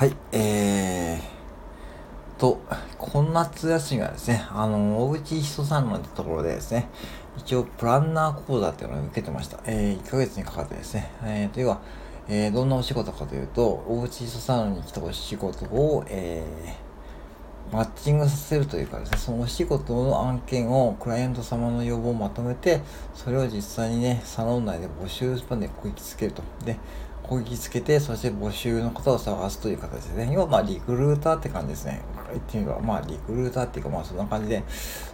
はい、えーと、この夏休みはですね、あの、大内人さんのところでですね、一応プランナー講座っていうのを受けてました。えー、1ヶ月にかかってですね、えー、というは、えー、どんなお仕事かというと、大内人さんに来たお仕事を、えー、マッチングさせるというかですね、そのお仕事の案件をクライアント様の要望をまとめて、それを実際にね、サロン内で募集スパンでこぎつけると。で、こぎつけて、そして募集の方を探すという形ですね、要はまあリクルーターって感じですね。言ってみれば、まあリクルーターっていうかまあそんな感じで、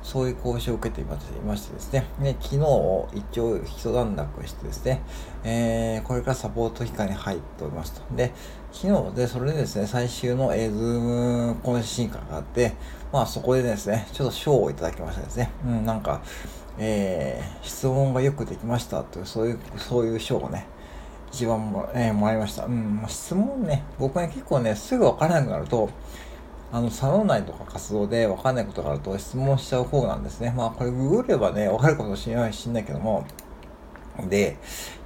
そういう講習を受けていましてですね、ね昨日一応一段落してですね、えー、これからサポート期間に入っておりますと。で、昨日で、それでですね、最終の、えー、ズーム懇親会があって、まあそこでですね、ちょっと賞をいただきましたですね。うん、なんか、えー、質問がよくできましたという、そういう、そういう賞をね、一番も,、えー、もらいました。うん、まあ、質問ね、僕ね、結構ね、すぐわからなくなると、あの、サロン内とか活動でわかんないことがあると質問しちゃう方なんですね。まあ、これググればね、わかるかもしないしんないけども、で、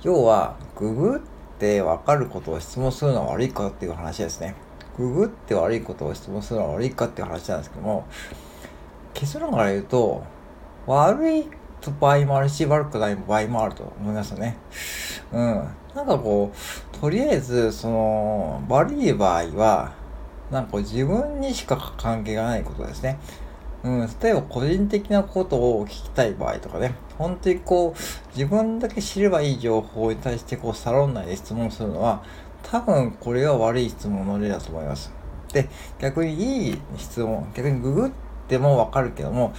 要は、ググってわかることを質問するのは悪いかっていう話ですね。ググって悪いことを質問するのは悪いかっていう話なんですけども、結論から言うと、悪い場合もあるし、悪くない場合もあると思いますよね。うん。なんかこう、とりあえず、その、悪い場合は、なんかこう自分にしか関係がないことですね。うん、例えば個人的なことを聞きたい場合とかね、本当にこう、自分だけ知ればいい情報に対してこう、サロン内で質問するのは、多分これは悪い質問の例だと思います。で、逆にいい質問、逆にググってもわかるけども、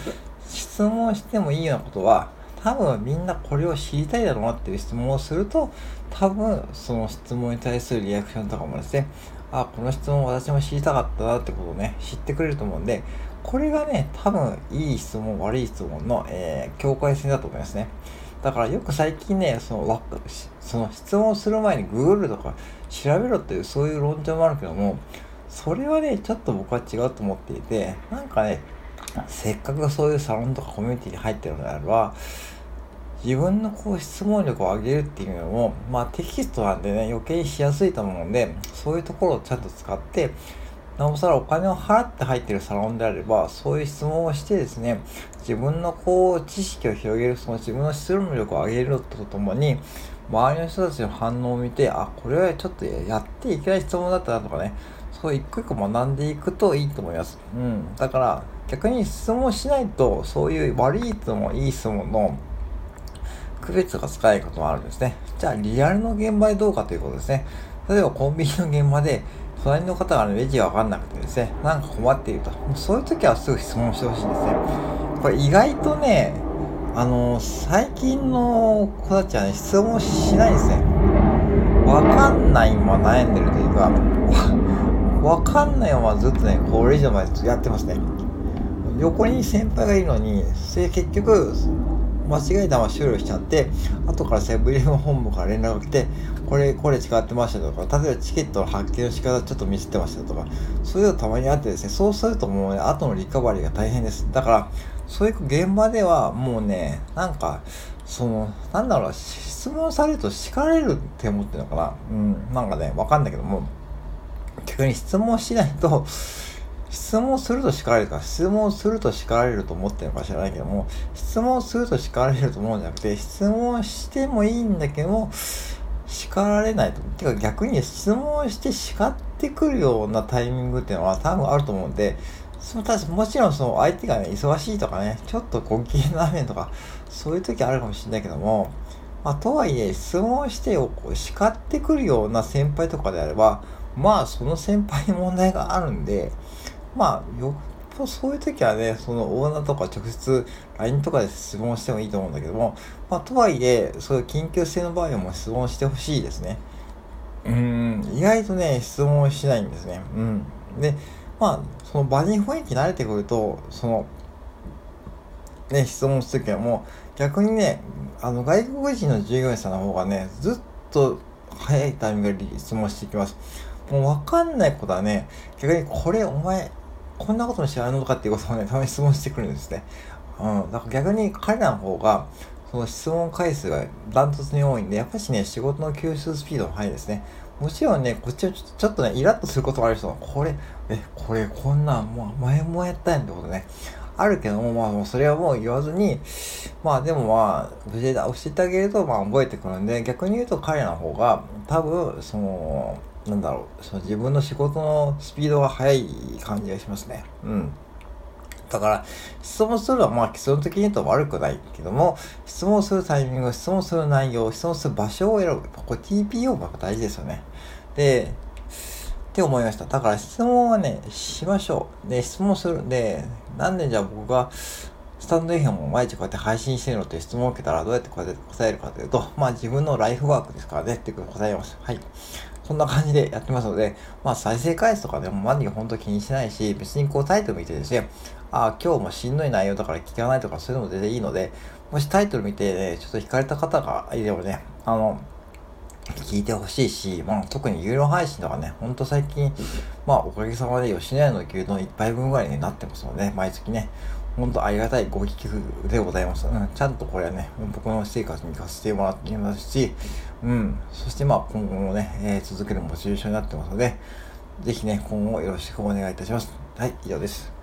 質問してもいいようなことは、多分みんなこれを知りたいだろうなっていう質問をすると、多分その質問に対するリアクションとかもですね、あ、この質問私も知りたかったなってことをね、知ってくれると思うんで、これがね、多分いい質問、悪い質問の、えー、境界線だと思いますね。だからよく最近ね、その、その質問する前に Google とか調べろというそういう論調もあるけども、それはね、ちょっと僕は違うと思っていて、なんかね、せっかくそういうサロンとかコミュニティに入ってるのであれば、自分のこう質問力を上げるっていうのも、まあテキストなんでね、余計にしやすいと思うんで、そういうところをちゃんと使って、なおさらお金を払って入ってるサロンであれば、そういう質問をしてですね、自分のこう、知識を広げる、その自分の質問力を上げるとともに、周りの人たちの反応を見て、あ、これはちょっとやっていけない質問だったなとかね、そう一個一個学んでいくといいと思います。うん。だから、逆に質問しないと、そういう悪い質問、いい質問の区別がつかないこともあるんですね。じゃあ、リアルの現場でどうかということですね。例えば、コンビニの現場で、隣の方がレジわかんなくてですね、なんか困っていると。そういう時はすぐ質問してほしいんですね。これ意外とね、あの最近の子たちはね、質問しないですね。わかんないまま悩んでるというか、わかんないままずっとね、これ以上までやってますね。横に先輩がいるのに、結局、間違えたまま終了しちゃって、後からセブンイレブン本部から連絡が来て、これ、これ違ってましたとか、例えばチケットの発見の仕方ちょっとミスってましたとか、そういうのたまにあってですね、そうするともうね、後のリカバリーが大変です。だから、そういう現場ではもうね、なんか、その、なんだろう、質問されると叱れるって思ってるのかな。うん、なんかね、わかんないけども、逆に質問しないと、質問すると叱られるか、質問すると叱られると思ってるのか知らないけども、質問すると叱られると思うんじゃなくて、質問してもいいんだけども、叱られないと。てか逆に質問して叱ってくるようなタイミングっていうのは多分あると思うんで、そのたもちろんその相手がね、忙しいとかね、ちょっとご機嫌な面とか、そういう時あるかもしれないけども、まあ、とはいえ、質問してをこう叱ってくるような先輩とかであれば、まあ、その先輩に問題があるんで、まあ、よっぽそういう時はね、そのオーナーとか直接 LINE とかで質問してもいいと思うんだけども、まあ、とはいえ、そういう緊急性の場合も質問してほしいですね。うん、意外とね、質問しないんですね。うん。で、まあ、その場に雰囲気慣れてくると、その、ね、質問するけども、逆にね、あの、外国人の従業員さんの方がね、ずっと早いタイミングで質問していきます。もうわかんないことはね、逆にこれお前、こんなことも知らないのかっていうことをね、たまに質問してくるんですね。うん。だから逆に彼らの方が、その質問回数がダントツに多いんで、やっぱしね、仕事の吸収スピードも速いですね。もちろんね、こっちはちょっとね、イラッとすることもある人は、これ、え、これ、こんなん、もう前もやったんやんってことね。あるけども、まあもうそれはもう言わずに、まあでもまあ、無事で教えてあげると、まあ覚えてくるんで、逆に言うと彼らの方が、多分、その、なんだろう、その自分の仕事のスピードが速い感じがしますね。うん。だから、質問するのはまあ基礎的に言うと悪くないけども、質問するタイミング、質問する内容、質問する場所を選ぶ。これ TPO が大事ですよね。で、って思いました。だから質問はね、しましょう。で、質問するんで、なんでじゃあ僕がスタンド FM を毎日こうやって配信してるのって質問を受けたらどうやってこうやって答えるかというと、まあ自分のライフワークですからねって答えます。はい。こんな感じでやってますので、まあ再生回数とかでもマニー本当気にしないし、別にこうタイトル見てですね、ああ、今日もしんどい内容だから聞かないとかそういうのも全然いいので、もしタイトル見て、ね、ちょっと惹かれた方がいればね、あの、聞いてほしいし、まあ、特に有料配信とかね、ほんと最近、まあ、おかげさまで吉野家の牛丼1杯分ぐらいになってますので、毎月ね、本当ありがたいご寄付でございます。うん、ちゃんとこれはね、僕の生活に活かせてもらっていますし、うん、そしてまあ、今後もね、えー、続けるモチベーションになってますので、ぜひね、今後よろしくお願いいたします。はい、以上です。